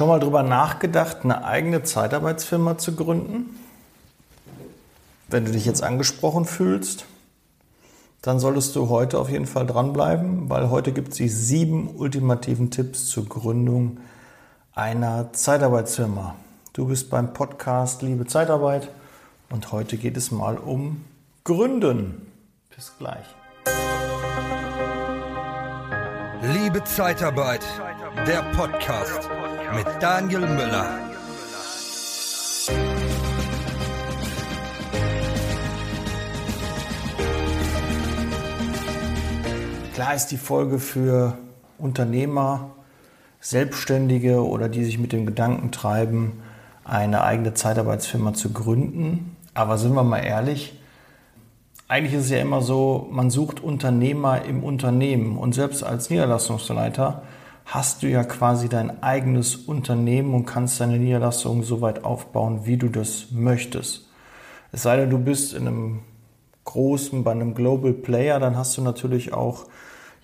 Schon mal drüber nachgedacht, eine eigene Zeitarbeitsfirma zu gründen? Wenn du dich jetzt angesprochen fühlst, dann solltest du heute auf jeden Fall dranbleiben, weil heute gibt es die sieben ultimativen Tipps zur Gründung einer Zeitarbeitsfirma. Du bist beim Podcast Liebe Zeitarbeit und heute geht es mal um Gründen. Bis gleich. Liebe Zeitarbeit, der Podcast mit Daniel Müller. Klar ist die Folge für Unternehmer, Selbstständige oder die sich mit dem Gedanken treiben, eine eigene Zeitarbeitsfirma zu gründen. Aber sind wir mal ehrlich, eigentlich ist es ja immer so, man sucht Unternehmer im Unternehmen und selbst als Niederlassungsleiter hast du ja quasi dein eigenes Unternehmen und kannst deine Niederlassung so weit aufbauen, wie du das möchtest. Es sei denn, du bist in einem großen, bei einem Global Player, dann hast du natürlich auch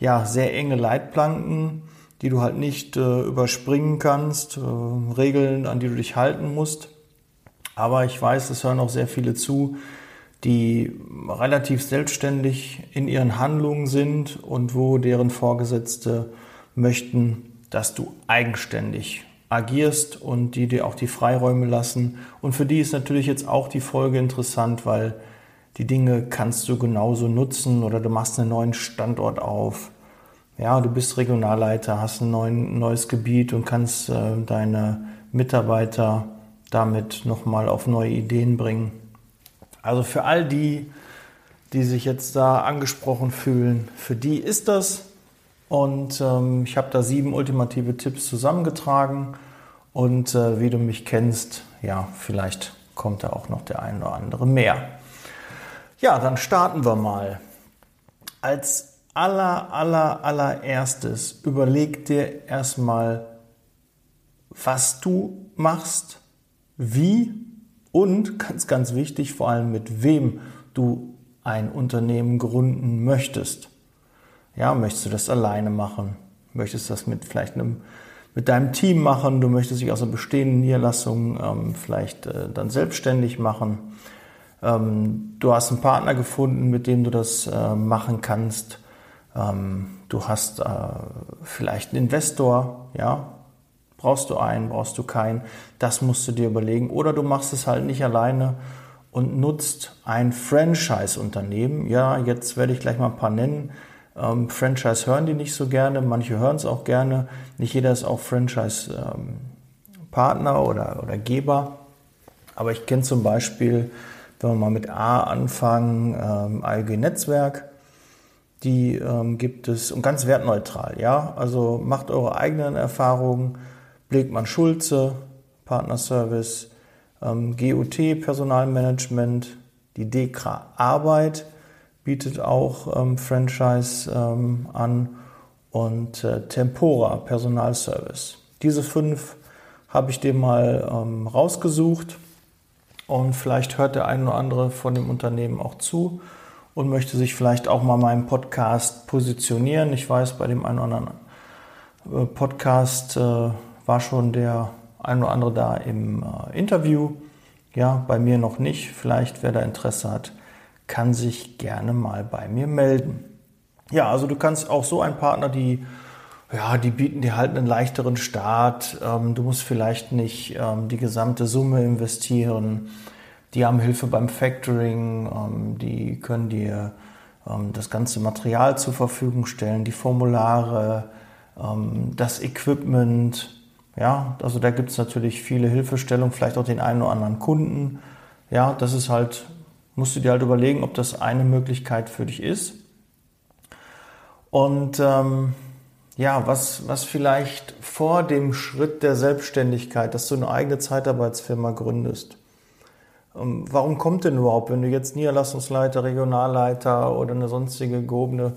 ja, sehr enge Leitplanken, die du halt nicht äh, überspringen kannst, äh, Regeln, an die du dich halten musst. Aber ich weiß, es hören auch sehr viele zu, die relativ selbstständig in ihren Handlungen sind und wo deren Vorgesetzte möchten, dass du eigenständig agierst und die dir auch die Freiräume lassen. Und für die ist natürlich jetzt auch die Folge interessant, weil die Dinge kannst du genauso nutzen oder du machst einen neuen Standort auf. Ja, du bist Regionalleiter, hast ein neuen, neues Gebiet und kannst äh, deine Mitarbeiter damit nochmal auf neue Ideen bringen. Also für all die, die sich jetzt da angesprochen fühlen, für die ist das und ähm, ich habe da sieben ultimative Tipps zusammengetragen. Und äh, wie du mich kennst, ja, vielleicht kommt da auch noch der ein oder andere mehr. Ja, dann starten wir mal. Als aller, aller, allererstes überleg dir erstmal, was du machst, wie und ganz, ganz wichtig, vor allem mit wem du ein Unternehmen gründen möchtest. Ja, möchtest du das alleine machen? Möchtest du das mit vielleicht einem, mit deinem Team machen? Du möchtest dich aus einer bestehenden Niederlassung ähm, vielleicht äh, dann selbstständig machen. Ähm, du hast einen Partner gefunden, mit dem du das äh, machen kannst. Ähm, du hast äh, vielleicht einen Investor, ja. Brauchst du einen, brauchst du keinen? Das musst du dir überlegen. Oder du machst es halt nicht alleine und nutzt ein Franchise-Unternehmen. Ja, jetzt werde ich gleich mal ein paar nennen ähm, Franchise hören die nicht so gerne, manche hören es auch gerne. Nicht jeder ist auch Franchise-Partner ähm, oder, oder Geber. Aber ich kenne zum Beispiel, wenn wir mal mit A anfangen, ähm, ALG Netzwerk. Die ähm, gibt es und ganz wertneutral, ja. Also macht eure eigenen Erfahrungen. Blegmann Schulze, Partnerservice, ähm, GUT, Personalmanagement, die DEKRA Arbeit bietet auch ähm, Franchise ähm, an und äh, Tempora Personalservice. Diese fünf habe ich dir mal ähm, rausgesucht und vielleicht hört der ein oder andere von dem Unternehmen auch zu und möchte sich vielleicht auch mal meinem Podcast positionieren. Ich weiß, bei dem einen oder anderen äh, Podcast äh, war schon der ein oder andere da im äh, Interview. Ja, bei mir noch nicht. Vielleicht, wer da Interesse hat, kann sich gerne mal bei mir melden. Ja, also du kannst auch so ein Partner, die, ja, die bieten dir halt einen leichteren Start. Ähm, du musst vielleicht nicht ähm, die gesamte Summe investieren. Die haben Hilfe beim Factoring, ähm, die können dir das ganze Material zur Verfügung stellen, die Formulare, das Equipment. Ja, also da gibt es natürlich viele Hilfestellungen, vielleicht auch den einen oder anderen Kunden. Ja, das ist halt musst du dir halt überlegen, ob das eine Möglichkeit für dich ist. Und ähm, ja, was, was vielleicht vor dem Schritt der Selbstständigkeit, dass du eine eigene Zeitarbeitsfirma gründest. Ähm, warum kommt denn überhaupt, wenn du jetzt Niederlassungsleiter, Regionalleiter oder eine sonstige gehobene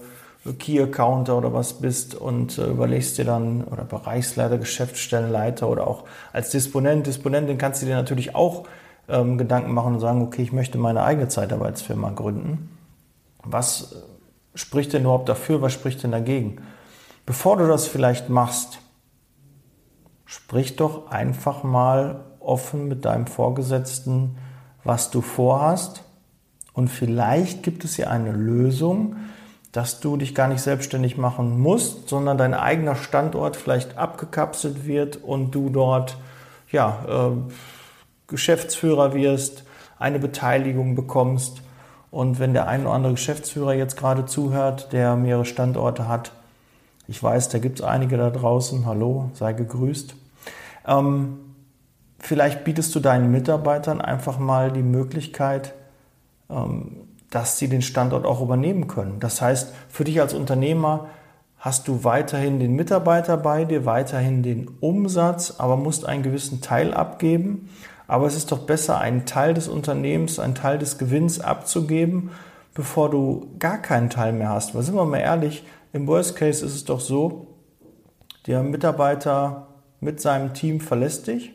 Key Accounter oder was bist und äh, überlegst dir dann, oder Bereichsleiter, Geschäftsstellenleiter oder auch als Disponent, Disponentin kannst du dir natürlich auch ähm, Gedanken machen und sagen, okay, ich möchte meine eigene Zeitarbeitsfirma gründen. Was spricht denn überhaupt dafür, was spricht denn dagegen? Bevor du das vielleicht machst, sprich doch einfach mal offen mit deinem Vorgesetzten, was du vorhast. Und vielleicht gibt es hier eine Lösung, dass du dich gar nicht selbstständig machen musst, sondern dein eigener Standort vielleicht abgekapselt wird und du dort ja, äh, Geschäftsführer wirst, eine Beteiligung bekommst. Und wenn der ein oder andere Geschäftsführer jetzt gerade zuhört, der mehrere Standorte hat, ich weiß, da gibt es einige da draußen, hallo, sei gegrüßt. Ähm, vielleicht bietest du deinen Mitarbeitern einfach mal die Möglichkeit, ähm, dass sie den Standort auch übernehmen können. Das heißt, für dich als Unternehmer hast du weiterhin den Mitarbeiter bei dir, weiterhin den Umsatz, aber musst einen gewissen Teil abgeben. Aber es ist doch besser, einen Teil des Unternehmens, einen Teil des Gewinns abzugeben, bevor du gar keinen Teil mehr hast. Weil sind wir mal ehrlich, im Worst Case ist es doch so, der Mitarbeiter mit seinem Team verlässt dich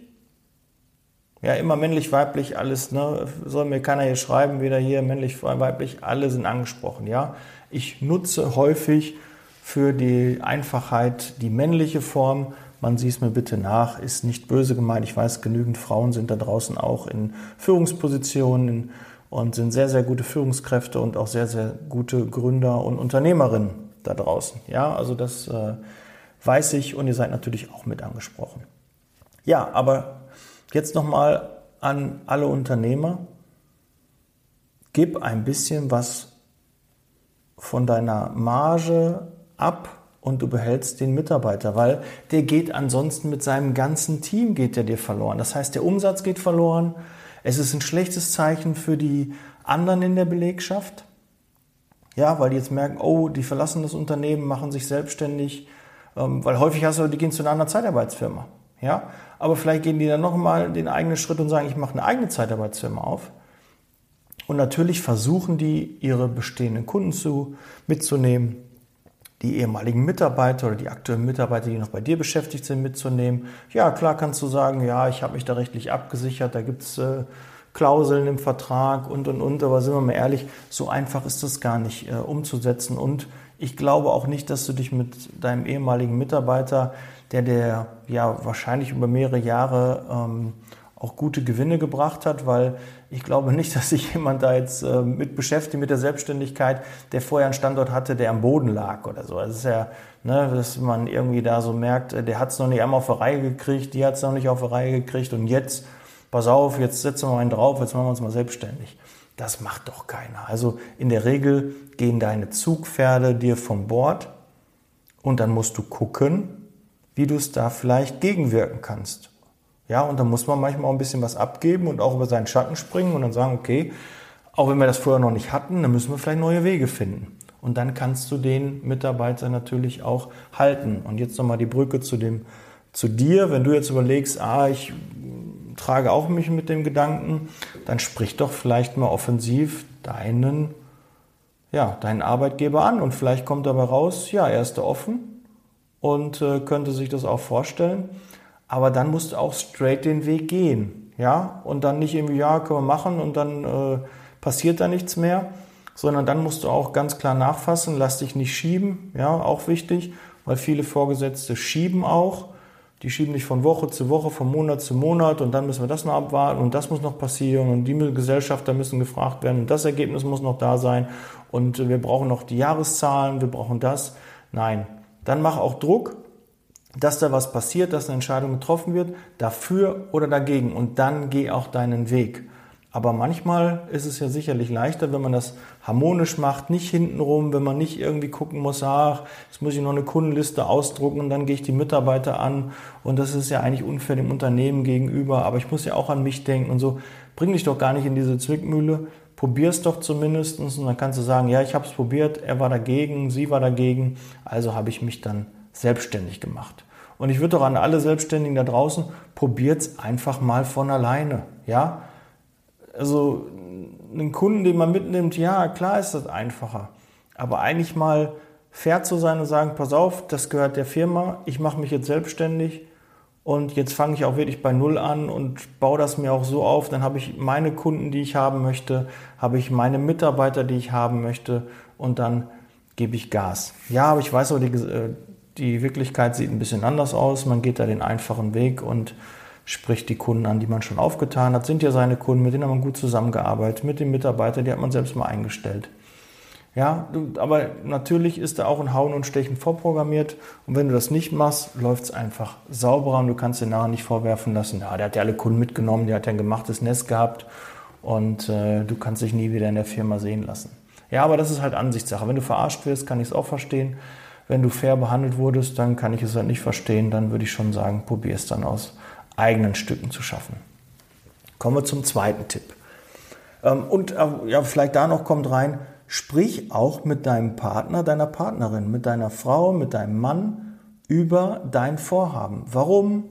ja, immer männlich, weiblich, alles, ne? Soll mir keiner hier schreiben, weder hier männlich, weiblich, alle sind angesprochen, ja. Ich nutze häufig für die Einfachheit die männliche Form. Man sieht es mir bitte nach, ist nicht böse gemeint. Ich weiß, genügend Frauen sind da draußen auch in Führungspositionen und sind sehr, sehr gute Führungskräfte und auch sehr, sehr gute Gründer und Unternehmerinnen da draußen. Ja, also das äh, weiß ich und ihr seid natürlich auch mit angesprochen. Ja, aber Jetzt nochmal an alle Unternehmer. Gib ein bisschen was von deiner Marge ab und du behältst den Mitarbeiter, weil der geht ansonsten mit seinem ganzen Team geht der dir verloren. Das heißt, der Umsatz geht verloren. Es ist ein schlechtes Zeichen für die anderen in der Belegschaft. Ja, weil die jetzt merken, oh, die verlassen das Unternehmen, machen sich selbstständig, ähm, weil häufig hast du, die gehen zu einer anderen Zeitarbeitsfirma. Ja, aber vielleicht gehen die dann nochmal den eigenen Schritt und sagen, ich mache eine eigene Zeitarbeitsfirma auf. Und natürlich versuchen die, ihre bestehenden Kunden zu, mitzunehmen, die ehemaligen Mitarbeiter oder die aktuellen Mitarbeiter, die noch bei dir beschäftigt sind, mitzunehmen. Ja, klar kannst du sagen, ja, ich habe mich da rechtlich abgesichert, da gibt's äh, Klauseln im Vertrag und, und, und. Aber sind wir mal ehrlich, so einfach ist das gar nicht äh, umzusetzen. Und ich glaube auch nicht, dass du dich mit deinem ehemaligen Mitarbeiter der der ja wahrscheinlich über mehrere Jahre ähm, auch gute Gewinne gebracht hat, weil ich glaube nicht, dass sich jemand da jetzt äh, mit beschäftigt mit der Selbstständigkeit, der vorher einen Standort hatte, der am Boden lag oder so. Das ist ja, ne, dass man irgendwie da so merkt, äh, der hat es noch nicht einmal auf der Reihe gekriegt, die hat es noch nicht auf der Reihe gekriegt und jetzt, pass auf, jetzt setzen wir einen drauf, jetzt machen wir uns mal selbstständig. Das macht doch keiner. Also in der Regel gehen deine Zugpferde dir vom Bord und dann musst du gucken, wie du es da vielleicht gegenwirken kannst. Ja, und dann muss man manchmal auch ein bisschen was abgeben und auch über seinen Schatten springen und dann sagen, okay, auch wenn wir das vorher noch nicht hatten, dann müssen wir vielleicht neue Wege finden. Und dann kannst du den Mitarbeiter natürlich auch halten. Und jetzt nochmal die Brücke zu dem, zu dir. Wenn du jetzt überlegst, ah, ich trage auch mich mit dem Gedanken, dann sprich doch vielleicht mal offensiv deinen, ja, deinen Arbeitgeber an und vielleicht kommt dabei raus, ja, er ist da offen, und äh, könnte sich das auch vorstellen. Aber dann musst du auch straight den Weg gehen. Ja, und dann nicht irgendwie, ja, können wir machen und dann äh, passiert da nichts mehr, sondern dann musst du auch ganz klar nachfassen, lass dich nicht schieben, ja, auch wichtig, weil viele Vorgesetzte schieben auch. Die schieben dich von Woche zu Woche, von Monat zu Monat und dann müssen wir das noch abwarten und das muss noch passieren und die Gesellschafter müssen gefragt werden und das Ergebnis muss noch da sein und wir brauchen noch die Jahreszahlen, wir brauchen das. Nein, dann mach auch Druck, dass da was passiert, dass eine Entscheidung getroffen wird, dafür oder dagegen. Und dann geh auch deinen Weg. Aber manchmal ist es ja sicherlich leichter, wenn man das harmonisch macht, nicht hintenrum, wenn man nicht irgendwie gucken muss, ach, jetzt muss ich noch eine Kundenliste ausdrucken und dann gehe ich die Mitarbeiter an und das ist ja eigentlich unfair dem Unternehmen gegenüber, aber ich muss ja auch an mich denken und so. Bring dich doch gar nicht in diese Zwickmühle, probier es doch zumindest und dann kannst du sagen, ja, ich habe es probiert, er war dagegen, sie war dagegen, also habe ich mich dann selbstständig gemacht. Und ich würde doch an alle Selbstständigen da draußen, probiert es einfach mal von alleine. Ja, also einen Kunden, den man mitnimmt, ja, klar ist das einfacher. Aber eigentlich mal fair zu sein und sagen, pass auf, das gehört der Firma, ich mache mich jetzt selbstständig und jetzt fange ich auch wirklich bei Null an und baue das mir auch so auf. Dann habe ich meine Kunden, die ich haben möchte, habe ich meine Mitarbeiter, die ich haben möchte und dann gebe ich Gas. Ja, aber ich weiß auch, die, äh, die Wirklichkeit sieht ein bisschen anders aus. Man geht da den einfachen Weg und spricht die Kunden an, die man schon aufgetan hat. Sind ja seine Kunden, mit denen hat man gut zusammengearbeitet, mit den Mitarbeitern, die hat man selbst mal eingestellt. Ja, aber natürlich ist da auch ein Hauen und Stechen vorprogrammiert. Und wenn du das nicht machst, läuft es einfach sauberer und du kannst dir nachher nicht vorwerfen lassen, ja, der hat ja alle Kunden mitgenommen, der hat ja ein gemachtes Nest gehabt und äh, du kannst dich nie wieder in der Firma sehen lassen. Ja, aber das ist halt Ansichtssache. Wenn du verarscht wirst, kann ich es auch verstehen. Wenn du fair behandelt wurdest, dann kann ich es halt nicht verstehen. Dann würde ich schon sagen, probier es dann aus eigenen Stücken zu schaffen. Kommen wir zum zweiten Tipp. Ähm, und äh, ja, vielleicht da noch kommt rein, Sprich auch mit deinem Partner, deiner Partnerin, mit deiner Frau, mit deinem Mann über dein Vorhaben. Warum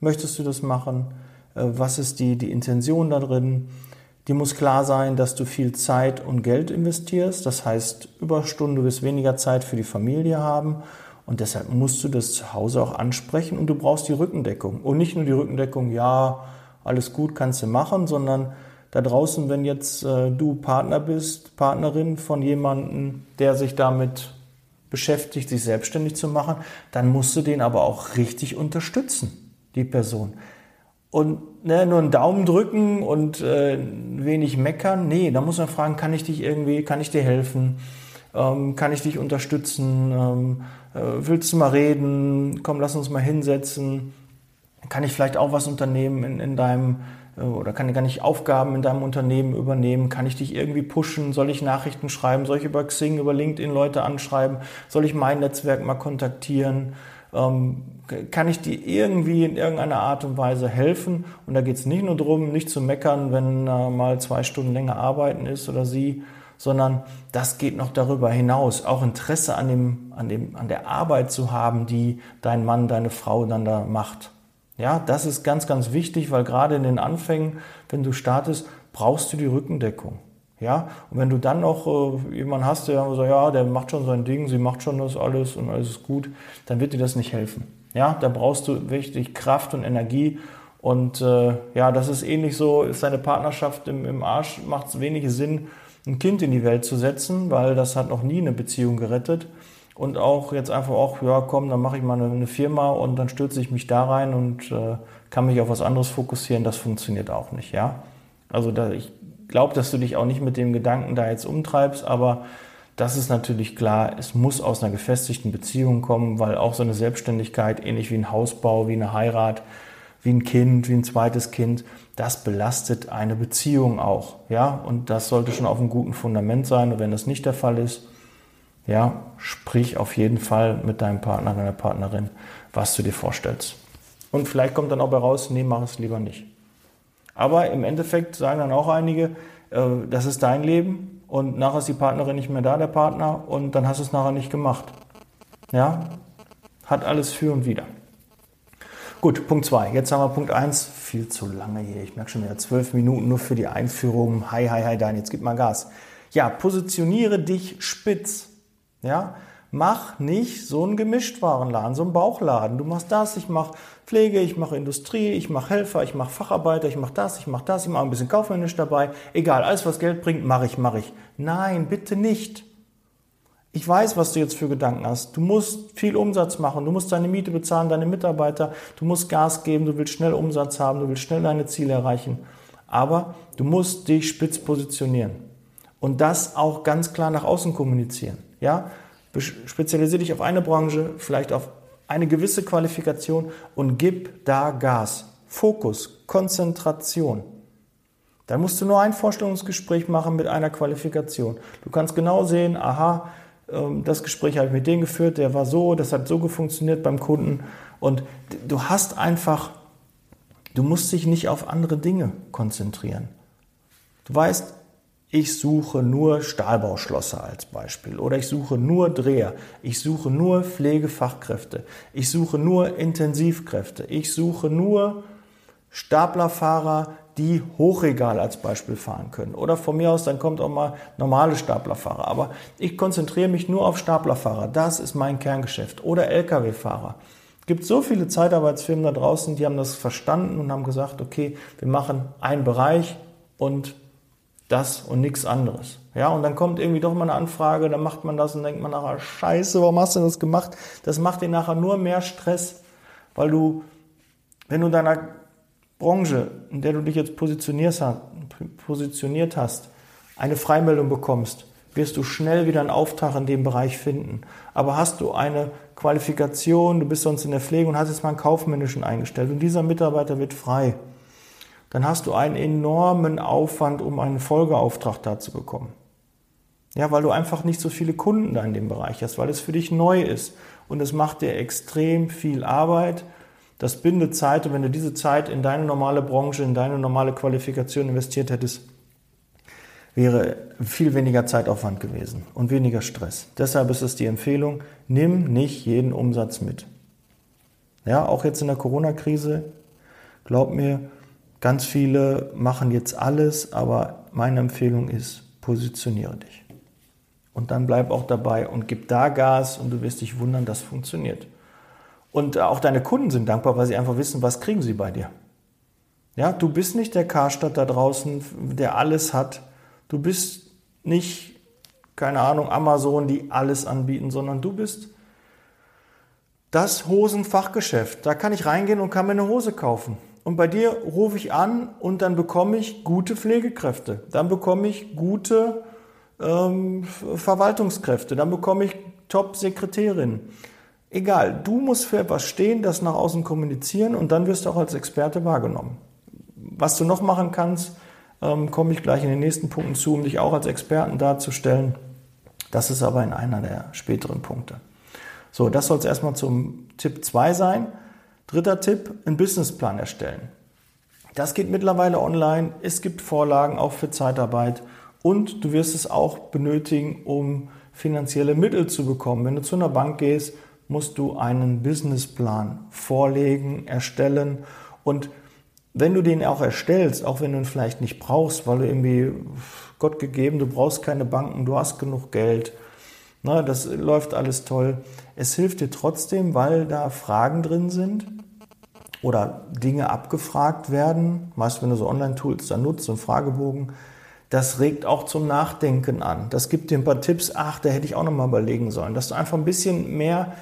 möchtest du das machen? Äh, was ist die, die Intention da drin? Die muss klar sein, dass du viel Zeit und Geld investierst. Das heißt, Überstunden, du wirst weniger Zeit für die Familie haben. Und deshalb musst du das zu Hause auch ansprechen und du brauchst die Rückendeckung. Und nicht nur die Rückendeckung, ja, alles gut kannst du machen, sondern da draußen, wenn jetzt äh, du Partner bist, Partnerin von jemandem, der sich damit beschäftigt, sich selbstständig zu machen, dann musst du den aber auch richtig unterstützen, die Person. Und ne, nur einen Daumen drücken und äh, wenig meckern, nee, da muss man fragen, kann ich dich irgendwie, kann ich dir helfen? Ähm, kann ich dich unterstützen? Ähm, äh, willst du mal reden? Komm, lass uns mal hinsetzen. Kann ich vielleicht auch was unternehmen in, in deinem äh, oder kann, kann ich Aufgaben in deinem Unternehmen übernehmen? Kann ich dich irgendwie pushen? Soll ich Nachrichten schreiben? Soll ich über Xing, über LinkedIn Leute anschreiben? Soll ich mein Netzwerk mal kontaktieren? Ähm, kann ich dir irgendwie in irgendeiner Art und Weise helfen? Und da geht es nicht nur darum, nicht zu meckern, wenn äh, mal zwei Stunden länger arbeiten ist oder sie, sondern das geht noch darüber hinaus, auch Interesse an, dem, an, dem, an der Arbeit zu haben, die dein Mann, deine Frau dann da macht. Ja, das ist ganz, ganz wichtig, weil gerade in den Anfängen, wenn du startest, brauchst du die Rückendeckung. Ja, und wenn du dann noch äh, jemanden hast, der sagt, ja, der macht schon sein Ding, sie macht schon das alles und alles ist gut, dann wird dir das nicht helfen. Ja, da brauchst du wirklich Kraft und Energie. Und äh, ja, das ist ähnlich so, ist deine Partnerschaft im, im Arsch, macht es wenig Sinn, ein Kind in die Welt zu setzen, weil das hat noch nie eine Beziehung gerettet und auch jetzt einfach auch, ja komm, dann mache ich mal eine, eine, Firma und dann stürze ich mich da rein und äh, kann mich auf was anderes fokussieren, das funktioniert auch nicht, ja. Also da, ich glaube, dass du dich auch nicht mit dem Gedanken da jetzt umtreibst, aber das ist natürlich klar, es muss aus einer gefestigten Beziehung kommen, weil auch so eine Selbstständigkeit, ähnlich wie ein Hausbau, wie eine Heirat, wie ein Kind, wie ein zweites Kind, das belastet eine Beziehung auch, ja. Und das sollte schon auf einem guten Fundament sein. Und wenn das nicht der Fall ist, ja, sprich auf jeden Fall mit deinem Partner, deiner Partnerin, was du dir vorstellst. Und vielleicht kommt dann auch bei raus, nee, mach es lieber nicht. Aber im Endeffekt sagen dann auch einige, äh, das ist dein Leben und nachher ist die Partnerin nicht mehr da, der Partner, und dann hast du es nachher nicht gemacht. Ja, hat alles für und wieder. Gut, Punkt 2. Jetzt haben wir Punkt 1. Viel zu lange hier. Ich merke schon wieder zwölf Minuten nur für die Einführung. Hi, hi, hi, dein. Jetzt gib mal Gas. Ja, positioniere dich spitz. Ja, mach nicht so einen Gemischtwarenladen, so einen Bauchladen. Du machst das, ich mache Pflege, ich mache Industrie, ich mache Helfer, ich mache Facharbeiter, ich mache das, ich mache das, ich mache ein bisschen kaufmännisch dabei. Egal, alles was Geld bringt, mache ich, mache ich. Nein, bitte nicht. Ich weiß, was du jetzt für Gedanken hast. Du musst viel Umsatz machen, du musst deine Miete bezahlen, deine Mitarbeiter, du musst Gas geben, du willst schnell Umsatz haben, du willst schnell deine Ziele erreichen. Aber du musst dich spitz positionieren und das auch ganz klar nach außen kommunizieren. Ja? Spezialisiere dich auf eine Branche, vielleicht auf eine gewisse Qualifikation und gib da Gas. Fokus, Konzentration. Dann musst du nur ein Vorstellungsgespräch machen mit einer Qualifikation. Du kannst genau sehen, aha, ähm, das Gespräch habe ich mit dem geführt, der war so, das hat so funktioniert beim Kunden. Und du hast einfach, du musst dich nicht auf andere Dinge konzentrieren. Du weißt, ich suche nur Stahlbauschlosser als Beispiel oder ich suche nur Dreher, ich suche nur Pflegefachkräfte, ich suche nur Intensivkräfte, ich suche nur Staplerfahrer, die Hochregal als Beispiel fahren können. Oder von mir aus, dann kommt auch mal normale Staplerfahrer. Aber ich konzentriere mich nur auf Staplerfahrer. Das ist mein Kerngeschäft. Oder Lkw-Fahrer. Es gibt so viele Zeitarbeitsfirmen da draußen, die haben das verstanden und haben gesagt, okay, wir machen einen Bereich und Das und nichts anderes. Ja, und dann kommt irgendwie doch mal eine Anfrage, dann macht man das und denkt man nachher, scheiße, warum hast du das gemacht? Das macht dir nachher nur mehr Stress, weil du, wenn du in deiner Branche, in der du dich jetzt positioniert hast, eine Freimeldung bekommst, wirst du schnell wieder einen Auftrag in dem Bereich finden. Aber hast du eine Qualifikation, du bist sonst in der Pflege und hast jetzt mal einen kaufmännischen eingestellt und dieser Mitarbeiter wird frei, dann hast du einen enormen Aufwand, um einen Folgeauftrag da zu bekommen. Ja, weil du einfach nicht so viele Kunden da in dem Bereich hast, weil es für dich neu ist. Und es macht dir extrem viel Arbeit. Das bindet Zeit. Und wenn du diese Zeit in deine normale Branche, in deine normale Qualifikation investiert hättest, wäre viel weniger Zeitaufwand gewesen und weniger Stress. Deshalb ist es die Empfehlung, nimm nicht jeden Umsatz mit. Ja, auch jetzt in der Corona-Krise, glaub mir, ganz viele machen jetzt alles, aber meine Empfehlung ist, positioniere dich. Und dann bleib auch dabei und gib da Gas und du wirst dich wundern, das funktioniert. Und auch deine Kunden sind dankbar, weil sie einfach wissen, was kriegen sie bei dir. Ja, du bist nicht der Karstadt da draußen, der alles hat, Du bist nicht, keine Ahnung, Amazon, die alles anbieten, sondern du bist das Hosenfachgeschäft. Da kann ich reingehen und kann mir eine Hose kaufen. Und bei dir rufe ich an und dann bekomme ich gute Pflegekräfte. Dann bekomme ich gute ähm, Verwaltungskräfte. Dann bekomme ich Top-Sekretärinnen. Egal, du musst für etwas stehen, das nach außen kommunizieren und dann wirst du auch als Experte wahrgenommen. Was du noch machen kannst, ähm, komme ich gleich in den nächsten Punkten zu, um dich auch als Experten darzustellen. Das ist aber in einer der späteren Punkte. So, das soll es erstmal zum Tipp 2 sein. Dritter Tipp, einen Businessplan erstellen. Das geht mittlerweile online. Es gibt Vorlagen auch für Zeitarbeit und du wirst es auch benötigen, um finanzielle Mittel zu bekommen. Wenn du zu einer Bank gehst, musst du einen Businessplan vorlegen, erstellen und wenn du den auch erstellst, auch wenn du ihn vielleicht nicht brauchst, weil du irgendwie Gott gegeben, du brauchst keine Banken, du hast genug Geld, ne, das läuft alles toll. Es hilft dir trotzdem, weil da Fragen drin sind oder Dinge abgefragt werden. Meist, wenn du so Online-Tools da nutzt, so einen Fragebogen, das regt auch zum Nachdenken an. Das gibt dir ein paar Tipps, ach, da hätte ich auch nochmal überlegen sollen, dass du einfach ein bisschen mehr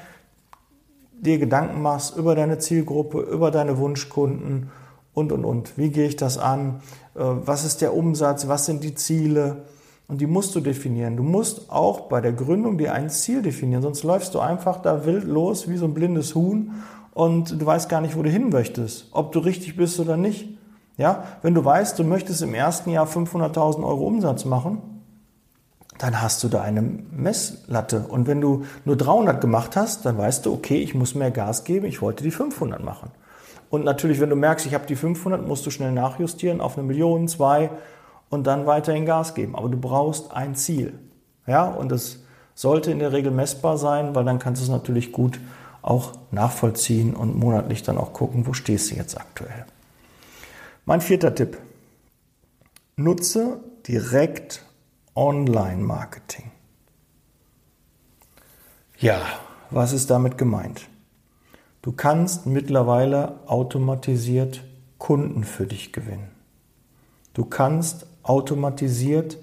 dir Gedanken machst über deine Zielgruppe, über deine Wunschkunden und, und, und. Wie gehe ich das an? Äh, was ist der Umsatz? Was sind die Ziele? Und die musst du definieren. Du musst auch bei der Gründung dir ein Ziel definieren, sonst läufst du einfach da wild los wie so ein blindes Huhn und du weißt gar nicht, wo du hin möchtest, ob du richtig bist oder nicht. Ja, wenn du weißt, du möchtest im ersten Jahr 500.000 Euro Umsatz machen, dann hast du da eine Messlatte. Und wenn du nur 300 gemacht hast, dann weißt du, okay, ich muss mehr Gas geben, ich wollte die 500 machen. Und natürlich, wenn du merkst, ich habe die 500, musst du schnell nachjustieren auf eine Million, zwei und dann weiterhin Gas geben. Aber du brauchst ein Ziel. Ja, und das sollte in der Regel messbar sein, weil dann kannst du es natürlich gut auch nachvollziehen und monatlich dann auch gucken, wo stehst du jetzt aktuell. Mein vierter Tipp. Nutze direkt Online-Marketing. Ja, was ist damit gemeint? Du kannst mittlerweile automatisiert Kunden für dich gewinnen. Du kannst automatisiert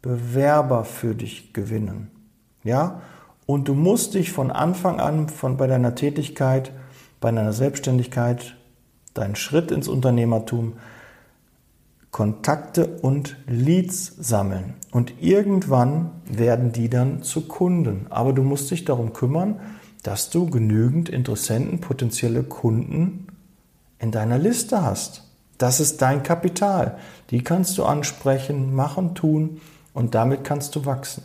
Bewerber für dich gewinnen. Ja? Und du musst dich von Anfang an von bei deiner Tätigkeit, bei deiner Selbstständigkeit, deinen Schritt ins Unternehmertum Kontakte und Leads sammeln. Und irgendwann werden die dann zu Kunden. Aber du musst dich darum kümmern, dass du genügend Interessenten, potenzielle Kunden in deiner Liste hast. Das ist dein Kapital. Die kannst du ansprechen, machen, tun und damit kannst du wachsen.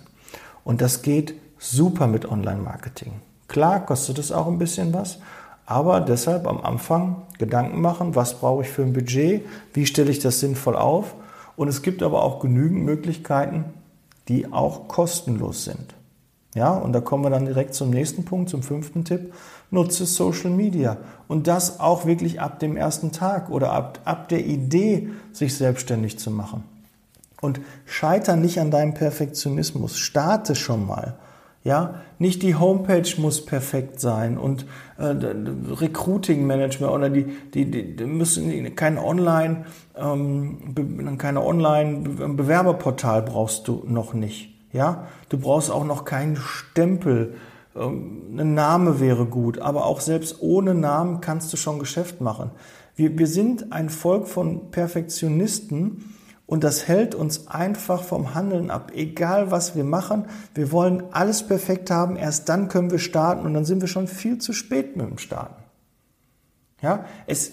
Und das geht super mit Online-Marketing. Klar kostet es auch ein bisschen was, aber deshalb am Anfang Gedanken machen, was brauche ich für ein Budget, wie stelle ich das sinnvoll auf. Und es gibt aber auch genügend Möglichkeiten, die auch kostenlos sind. Ja, und da kommen wir dann direkt zum nächsten Punkt, zum fünften Tipp. Nutze Social Media. Und das auch wirklich ab dem ersten Tag oder ab, ab der Idee, sich selbstständig zu machen. Und scheiter nicht an deinem Perfektionismus. Starte schon mal. Ja, nicht die Homepage muss perfekt sein und äh, Recruiting Management oder die, die, die müssen kein Online, ähm, keine Online Bewerberportal brauchst du noch nicht. Ja, du brauchst auch noch keinen Stempel. Ähm, ein Name wäre gut, aber auch selbst ohne Namen kannst du schon Geschäft machen. Wir, wir sind ein Volk von Perfektionisten und das hält uns einfach vom Handeln ab. Egal was wir machen, wir wollen alles perfekt haben, erst dann können wir starten und dann sind wir schon viel zu spät mit dem Starten. Ja, es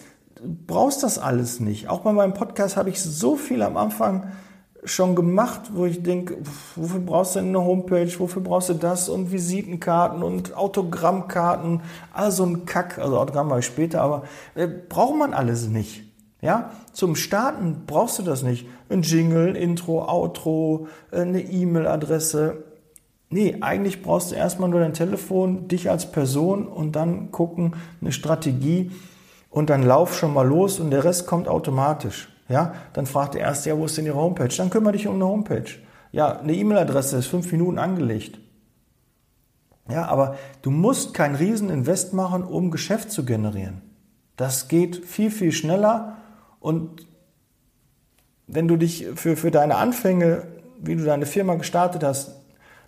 brauchst das alles nicht. Auch bei meinem Podcast habe ich so viel am Anfang schon gemacht, wo ich denke, wofür brauchst du denn eine Homepage, wofür brauchst du das und Visitenkarten und Autogrammkarten, also ein Kack, also Autogramm mache ich später, aber äh, braucht man alles nicht. Ja, zum Starten brauchst du das nicht. Ein Jingle, Intro, Outro, äh, eine E-Mail-Adresse. Nee, eigentlich brauchst du erstmal nur dein Telefon, dich als Person und dann gucken, eine Strategie und dann lauf schon mal los und der Rest kommt automatisch. Ja, dann fragt der erste, ja, wo ist denn Ihre Homepage? Dann kümmere dich um eine Homepage. Ja, eine E-Mail-Adresse ist fünf Minuten angelegt. Ja, aber du musst kein Rieseninvest machen, um Geschäft zu generieren. Das geht viel, viel schneller und wenn du dich für, für deine Anfänge, wie du deine Firma gestartet hast,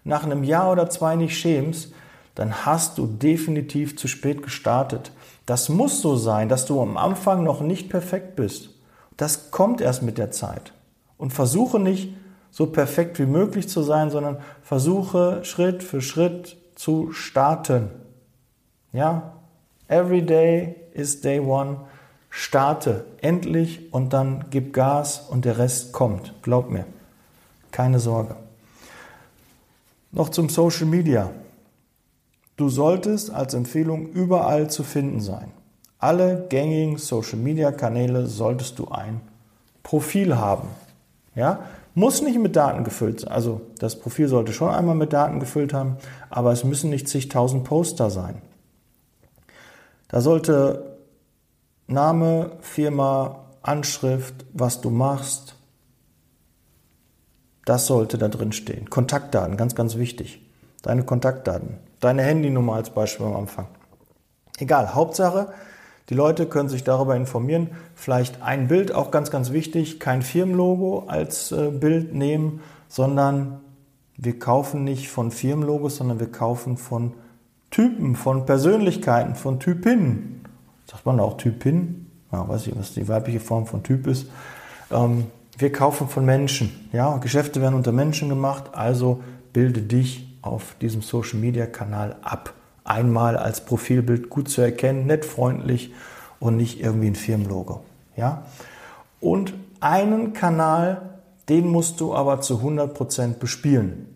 nach einem Jahr oder zwei nicht schämst, dann hast du definitiv zu spät gestartet. Das muss so sein, dass du am Anfang noch nicht perfekt bist. Das kommt erst mit der Zeit. Und versuche nicht so perfekt wie möglich zu sein, sondern versuche Schritt für Schritt zu starten. Ja, every day is day one. Starte endlich und dann gib Gas und der Rest kommt. Glaub mir. Keine Sorge. Noch zum Social Media. Du solltest als Empfehlung überall zu finden sein alle gängigen Social-Media-Kanäle solltest du ein Profil haben. Ja? Muss nicht mit Daten gefüllt sein. Also das Profil sollte schon einmal mit Daten gefüllt haben, aber es müssen nicht zigtausend Poster sein. Da sollte Name, Firma, Anschrift, was du machst, das sollte da drin stehen. Kontaktdaten, ganz, ganz wichtig. Deine Kontaktdaten. Deine Handynummer als Beispiel am Anfang. Egal, Hauptsache, die Leute können sich darüber informieren. Vielleicht ein Bild, auch ganz, ganz wichtig, kein Firmenlogo als äh, Bild nehmen, sondern wir kaufen nicht von Firmenlogos, sondern wir kaufen von Typen, von Persönlichkeiten, von Typinnen. Sagt man auch Typin? Ja, weiß ich, was die weibliche Form von Typ ist. Ähm, wir kaufen von Menschen. Ja, Geschäfte werden unter Menschen gemacht, also bilde dich auf diesem Social Media Kanal ab einmal als Profilbild gut zu erkennen, nett, freundlich und nicht irgendwie ein Firmenlogo. Ja? Und einen Kanal, den musst du aber zu 100% bespielen.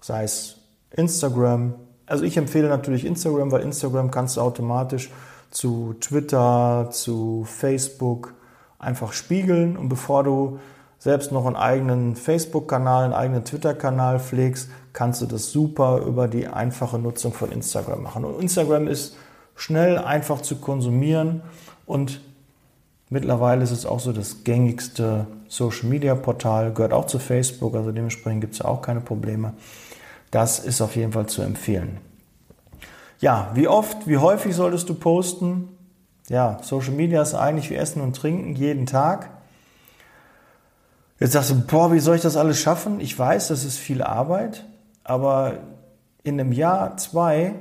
Sei es Instagram. Also ich empfehle natürlich Instagram, weil Instagram kannst du automatisch zu Twitter, zu Facebook einfach spiegeln. Und bevor du selbst noch einen eigenen Facebook-Kanal, einen eigenen Twitter-Kanal pflegst, kannst du das super über die einfache Nutzung von Instagram machen. Und Instagram ist schnell, einfach zu konsumieren und mittlerweile ist es auch so das gängigste Social-Media-Portal, gehört auch zu Facebook, also dementsprechend gibt es auch keine Probleme. Das ist auf jeden Fall zu empfehlen. Ja, wie oft, wie häufig solltest du posten? Ja, Social Media ist eigentlich wie Essen und Trinken jeden Tag. Jetzt sagst du, boah, wie soll ich das alles schaffen? Ich weiß, das ist viel Arbeit, aber in einem Jahr, zwei,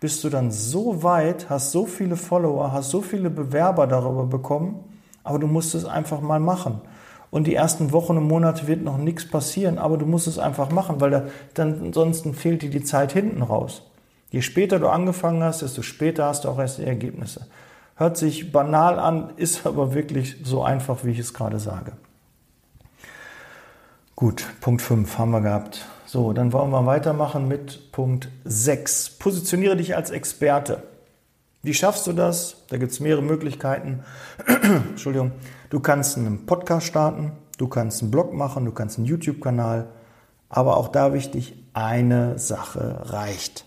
bist du dann so weit, hast so viele Follower, hast so viele Bewerber darüber bekommen, aber du musst es einfach mal machen. Und die ersten Wochen und Monate wird noch nichts passieren, aber du musst es einfach machen, weil da, dann ansonsten fehlt dir die Zeit hinten raus. Je später du angefangen hast, desto später hast du auch erst die Ergebnisse. Hört sich banal an, ist aber wirklich so einfach, wie ich es gerade sage. Gut, Punkt 5 haben wir gehabt. So, dann wollen wir weitermachen mit Punkt 6. Positioniere dich als Experte. Wie schaffst du das? Da gibt es mehrere Möglichkeiten. Entschuldigung. Du kannst einen Podcast starten, du kannst einen Blog machen, du kannst einen YouTube-Kanal. Aber auch da wichtig, eine Sache reicht.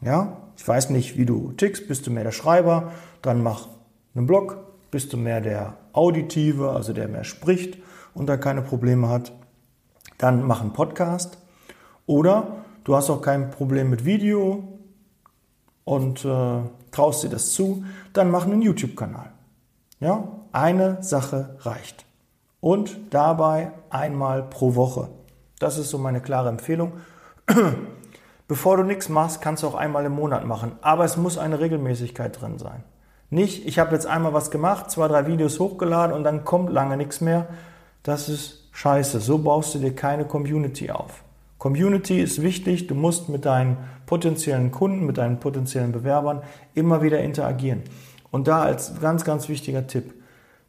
Ja? Ich weiß nicht, wie du tickst. Bist du mehr der Schreiber? Dann mach einen Blog. Bist du mehr der Auditive, also der mehr spricht und da keine Probleme hat? Dann mach einen Podcast. Oder du hast auch kein Problem mit Video und äh, traust dir das zu, dann mach einen YouTube-Kanal. Ja, eine Sache reicht. Und dabei einmal pro Woche. Das ist so meine klare Empfehlung. Bevor du nichts machst, kannst du auch einmal im Monat machen. Aber es muss eine Regelmäßigkeit drin sein. Nicht, ich habe jetzt einmal was gemacht, zwei, drei Videos hochgeladen und dann kommt lange nichts mehr. Das ist scheiße. So baust du dir keine Community auf. Community ist wichtig. Du musst mit deinen potenziellen Kunden, mit deinen potenziellen Bewerbern immer wieder interagieren. Und da als ganz, ganz wichtiger Tipp.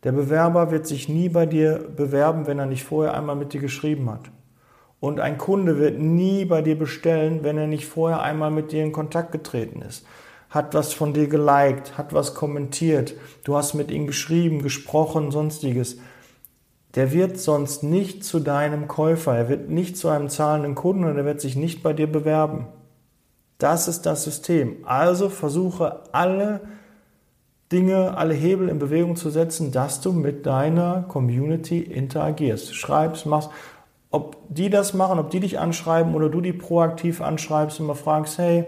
Der Bewerber wird sich nie bei dir bewerben, wenn er nicht vorher einmal mit dir geschrieben hat. Und ein Kunde wird nie bei dir bestellen, wenn er nicht vorher einmal mit dir in Kontakt getreten ist. Hat was von dir geliked, hat was kommentiert, du hast mit ihm geschrieben, gesprochen, sonstiges. Der wird sonst nicht zu deinem Käufer, er wird nicht zu einem zahlenden Kunden und er wird sich nicht bei dir bewerben. Das ist das System. Also versuche alle Dinge, alle Hebel in Bewegung zu setzen, dass du mit deiner Community interagierst. Schreibst, machst ob die das machen, ob die dich anschreiben oder du die proaktiv anschreibst und mal fragst, hey,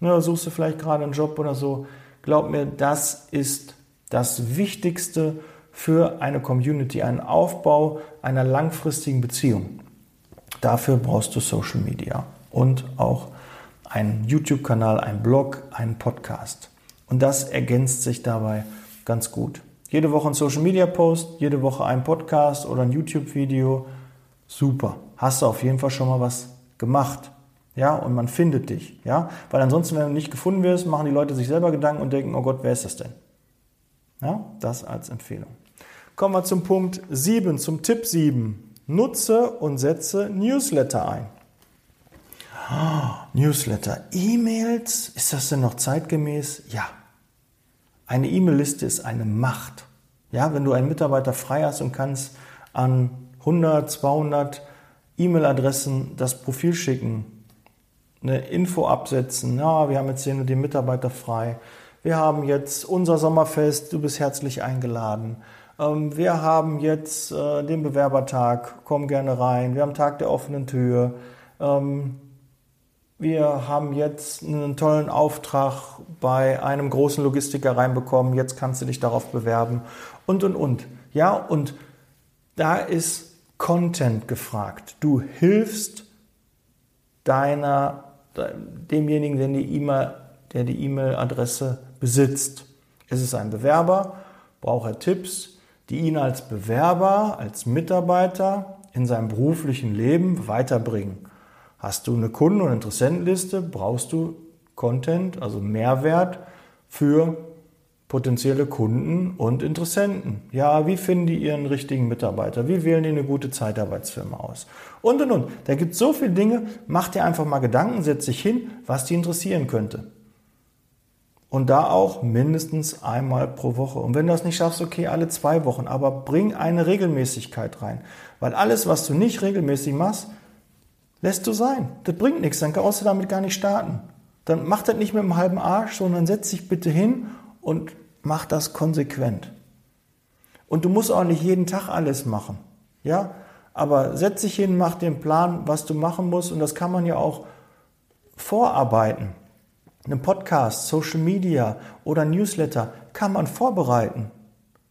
ne, suchst du vielleicht gerade einen Job oder so, glaub mir, das ist das Wichtigste für eine Community, einen Aufbau einer langfristigen Beziehung. Dafür brauchst du Social Media und auch einen YouTube-Kanal, einen Blog, einen Podcast. Und das ergänzt sich dabei ganz gut. Jede Woche ein Social Media Post, jede Woche ein Podcast oder ein YouTube-Video Super. Hast du auf jeden Fall schon mal was gemacht. Ja, und man findet dich. Ja, weil ansonsten, wenn du nicht gefunden wirst, machen die Leute sich selber Gedanken und denken, oh Gott, wer ist das denn? Ja, das als Empfehlung. Kommen wir zum Punkt 7, zum Tipp 7. Nutze und setze Newsletter ein. Newsletter, E-Mails, ist das denn noch zeitgemäß? Ja. Eine E-Mail-Liste ist eine Macht. Ja, wenn du einen Mitarbeiter frei hast und kannst an 100, 200 E-Mail-Adressen das Profil schicken, eine Info absetzen, ja, wir haben jetzt den und den Mitarbeiter frei, wir haben jetzt unser Sommerfest, du bist herzlich eingeladen, wir haben jetzt äh, den Bewerbertag, komm gerne rein, wir haben Tag der offenen Tür, ähm, wir haben jetzt einen tollen Auftrag bei einem großen Logistiker reinbekommen, jetzt kannst du dich darauf bewerben und, und, und. Ja, und da ist Content gefragt. Du hilfst deiner, demjenigen, der die E-Mail, der die E-Mail-Adresse besitzt. Ist es ein Bewerber? Braucht er Tipps, die ihn als Bewerber, als Mitarbeiter in seinem beruflichen Leben weiterbringen? Hast du eine Kunden- und Interessentenliste? Brauchst du Content, also Mehrwert für potenzielle Kunden und Interessenten. Ja, wie finden die ihren richtigen Mitarbeiter? Wie wählen die eine gute Zeitarbeitsfirma aus? Und, und, und. Da gibt es so viele Dinge. Mach dir einfach mal Gedanken, setz dich hin, was die interessieren könnte. Und da auch mindestens einmal pro Woche. Und wenn du das nicht schaffst, okay, alle zwei Wochen. Aber bring eine Regelmäßigkeit rein. Weil alles, was du nicht regelmäßig machst, lässt du sein. Das bringt nichts. Dann kannst du damit gar nicht starten. Dann mach das nicht mit dem halben Arsch, sondern setz dich bitte hin und mach das konsequent. Und du musst auch nicht jeden Tag alles machen. Ja? Aber setz dich hin, mach den Plan, was du machen musst. Und das kann man ja auch vorarbeiten. Einen Podcast, Social Media oder Newsletter kann man vorbereiten.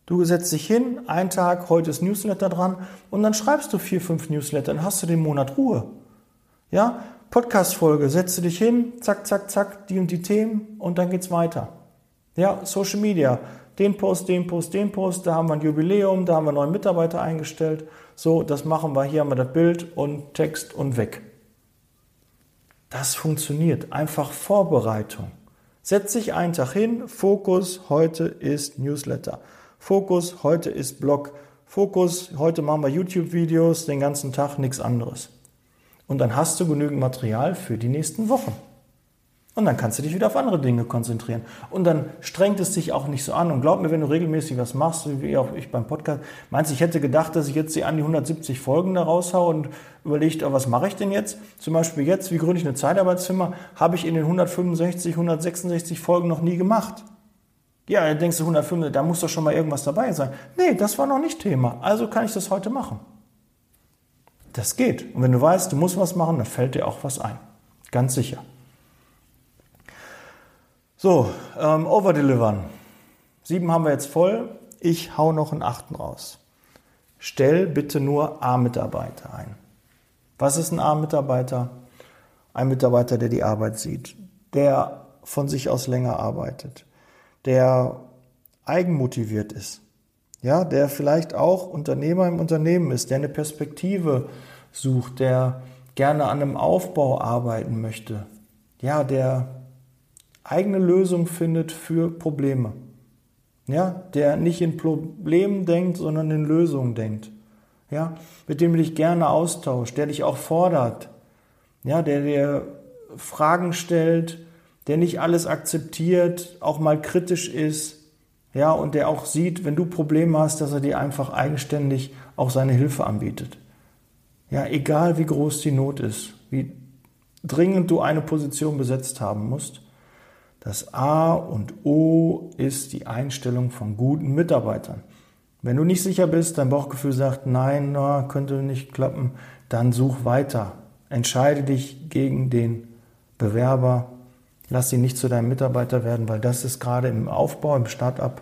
Du setzt dich hin, ein Tag, heute ist Newsletter dran und dann schreibst du vier, fünf Newsletter, dann hast du den Monat Ruhe. Ja, Podcast-Folge, setzt du dich hin, zack, zack, zack, die und die Themen und dann geht's weiter. Ja, Social Media. Den Post, den Post, den Post, da haben wir ein Jubiläum, da haben wir neue Mitarbeiter eingestellt. So, das machen wir. Hier haben wir das Bild und Text und weg. Das funktioniert. Einfach Vorbereitung. Setz dich einen Tag hin. Fokus heute ist Newsletter. Fokus heute ist Blog. Fokus heute machen wir YouTube-Videos, den ganzen Tag nichts anderes. Und dann hast du genügend Material für die nächsten Wochen. Und dann kannst du dich wieder auf andere Dinge konzentrieren. Und dann strengt es dich auch nicht so an. Und glaub mir, wenn du regelmäßig was machst, wie auch ich beim Podcast, meinst du, ich hätte gedacht, dass ich jetzt die an die 170 Folgen da raushaue und überlegt, oh, was mache ich denn jetzt? Zum Beispiel jetzt, wie gründe ich eine Zeitarbeitsfirma, habe ich in den 165, 166 Folgen noch nie gemacht. Ja, dann denkst du 105, da muss doch schon mal irgendwas dabei sein. Nee, das war noch nicht Thema. Also kann ich das heute machen. Das geht. Und wenn du weißt, du musst was machen, dann fällt dir auch was ein. Ganz sicher. So, ähm, overdelivern. Sieben haben wir jetzt voll. Ich hau noch einen achten raus. Stell bitte nur A-Mitarbeiter ein. Was ist ein A-Mitarbeiter? Ein Mitarbeiter, der die Arbeit sieht, der von sich aus länger arbeitet, der eigenmotiviert ist, ja, der vielleicht auch Unternehmer im Unternehmen ist, der eine Perspektive sucht, der gerne an einem Aufbau arbeiten möchte, ja, der eigene Lösungen findet für Probleme, ja, der nicht in Problemen denkt, sondern in Lösungen denkt, ja, mit dem du dich gerne austauscht, der dich auch fordert, ja, der dir Fragen stellt, der nicht alles akzeptiert, auch mal kritisch ist, ja, und der auch sieht, wenn du Probleme hast, dass er dir einfach eigenständig auch seine Hilfe anbietet. Ja, egal wie groß die Not ist, wie dringend du eine Position besetzt haben musst, das A und O ist die Einstellung von guten Mitarbeitern. Wenn du nicht sicher bist, dein Bauchgefühl sagt, nein, na, könnte nicht klappen, dann such weiter. Entscheide dich gegen den Bewerber. Lass ihn nicht zu deinem Mitarbeiter werden, weil das ist gerade im Aufbau, im Start-up,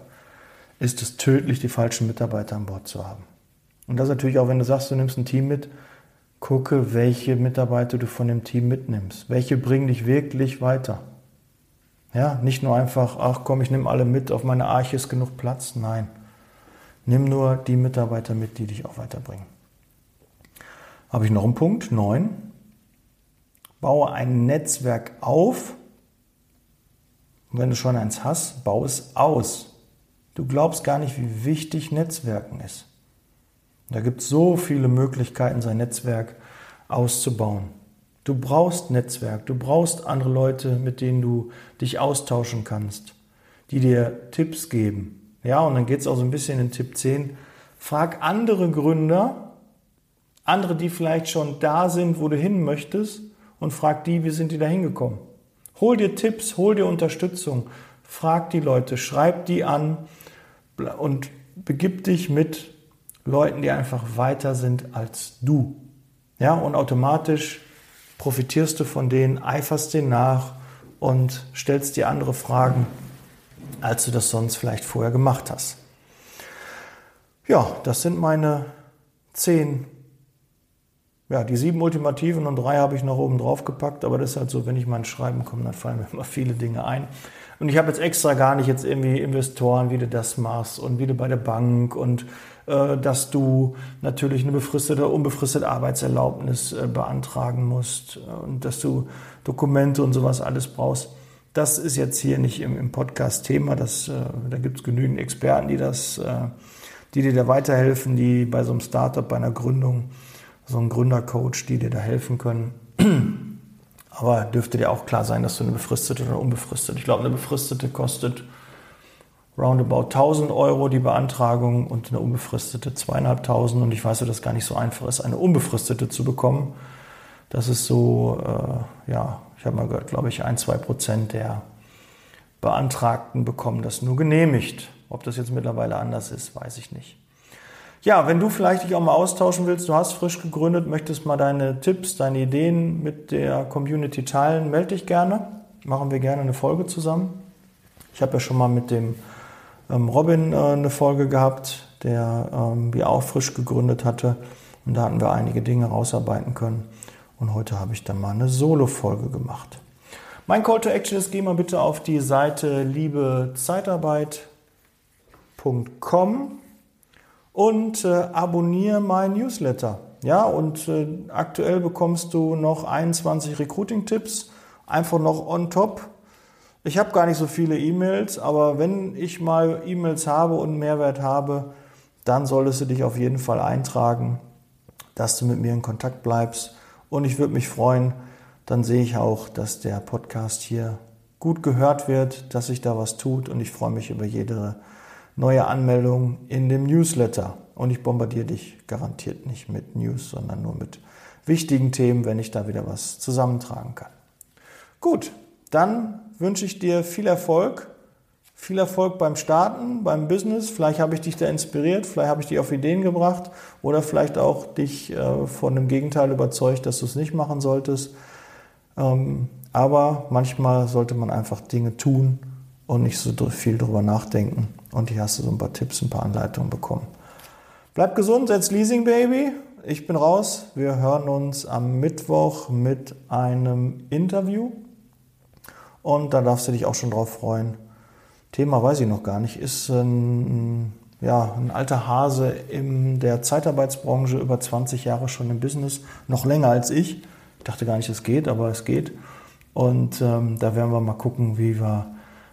ist es tödlich, die falschen Mitarbeiter an Bord zu haben. Und das natürlich auch, wenn du sagst, du nimmst ein Team mit, gucke, welche Mitarbeiter du von dem Team mitnimmst. Welche bringen dich wirklich weiter. Ja, nicht nur einfach, ach komm, ich nehme alle mit, auf meiner Arche ist genug Platz. Nein, nimm nur die Mitarbeiter mit, die dich auch weiterbringen. Habe ich noch einen Punkt? Neun. Baue ein Netzwerk auf. Und wenn du schon eins hast, baue es aus. Du glaubst gar nicht, wie wichtig Netzwerken ist. Da gibt es so viele Möglichkeiten, sein Netzwerk auszubauen. Du brauchst Netzwerk, du brauchst andere Leute, mit denen du dich austauschen kannst, die dir Tipps geben. Ja, und dann geht es auch so ein bisschen in Tipp 10. Frag andere Gründer, andere, die vielleicht schon da sind, wo du hin möchtest, und frag die, wie sind die da hingekommen. Hol dir Tipps, hol dir Unterstützung, frag die Leute, schreib die an und begib dich mit Leuten, die einfach weiter sind als du. Ja, und automatisch profitierst du von denen, eiferst denen nach und stellst dir andere Fragen, als du das sonst vielleicht vorher gemacht hast. Ja, das sind meine zehn, ja, die sieben Ultimativen und drei habe ich noch oben drauf gepackt, aber das ist halt so, wenn ich mal ins Schreiben komme, dann fallen mir immer viele Dinge ein. Und ich habe jetzt extra gar nicht jetzt irgendwie Investoren, wie du das machst und wie du bei der Bank und dass du natürlich eine befristete, unbefristete Arbeitserlaubnis äh, beantragen musst äh, und dass du Dokumente und sowas alles brauchst. Das ist jetzt hier nicht im, im Podcast Thema. Das, da gibt es genügend Experten, die das, die dir da weiterhelfen, die bei so einem Startup, bei einer Gründung, so ein Gründercoach, die dir da helfen können. Aber dürfte dir auch klar sein, dass du eine befristete oder unbefristete. Ich glaube, eine befristete kostet roundabout 1000 Euro die Beantragung und eine unbefristete zweieinhalbtausend. Und ich weiß, dass das gar nicht so einfach ist, eine unbefristete zu bekommen. Das ist so, äh, ja, ich habe mal gehört, glaube ich, ein, zwei Prozent der Beantragten bekommen das nur genehmigt. Ob das jetzt mittlerweile anders ist, weiß ich nicht. Ja, wenn du vielleicht dich auch mal austauschen willst, du hast frisch gegründet, möchtest mal deine Tipps, deine Ideen mit der Community teilen, melde dich gerne. Machen wir gerne eine Folge zusammen. Ich habe ja schon mal mit dem ähm, Robin äh, eine Folge gehabt, der ähm, wir auch frisch gegründet hatte. Und da hatten wir einige Dinge rausarbeiten können. Und heute habe ich dann mal eine Solo-Folge gemacht. Mein Call to Action ist, geh mal bitte auf die Seite liebezeitarbeit.com und äh, abonniere mein Newsletter. Ja, und äh, aktuell bekommst du noch 21 Recruiting-Tipps, einfach noch on top ich habe gar nicht so viele E-Mails, aber wenn ich mal E-Mails habe und Mehrwert habe, dann solltest du dich auf jeden Fall eintragen, dass du mit mir in Kontakt bleibst. Und ich würde mich freuen, dann sehe ich auch, dass der Podcast hier gut gehört wird, dass sich da was tut und ich freue mich über jede neue Anmeldung in dem Newsletter. Und ich bombardiere dich garantiert nicht mit News, sondern nur mit wichtigen Themen, wenn ich da wieder was zusammentragen kann. Gut, dann wünsche ich dir viel Erfolg. Viel Erfolg beim Starten, beim Business. Vielleicht habe ich dich da inspiriert, vielleicht habe ich dich auf Ideen gebracht oder vielleicht auch dich äh, von dem Gegenteil überzeugt, dass du es nicht machen solltest. Ähm, aber manchmal sollte man einfach Dinge tun und nicht so viel drüber nachdenken. Und hier hast du so ein paar Tipps, ein paar Anleitungen bekommen. Bleib gesund, setz Leasing Baby. Ich bin raus. Wir hören uns am Mittwoch mit einem Interview. Und da darfst du dich auch schon drauf freuen. Thema weiß ich noch gar nicht. Ist ein, ja, ein alter Hase in der Zeitarbeitsbranche, über 20 Jahre schon im Business, noch länger als ich. Ich dachte gar nicht, es geht, aber es geht. Und ähm, da werden wir mal gucken, wie wir,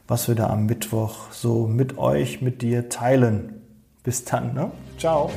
was wir da am Mittwoch so mit euch, mit dir teilen. Bis dann, ne? Ciao.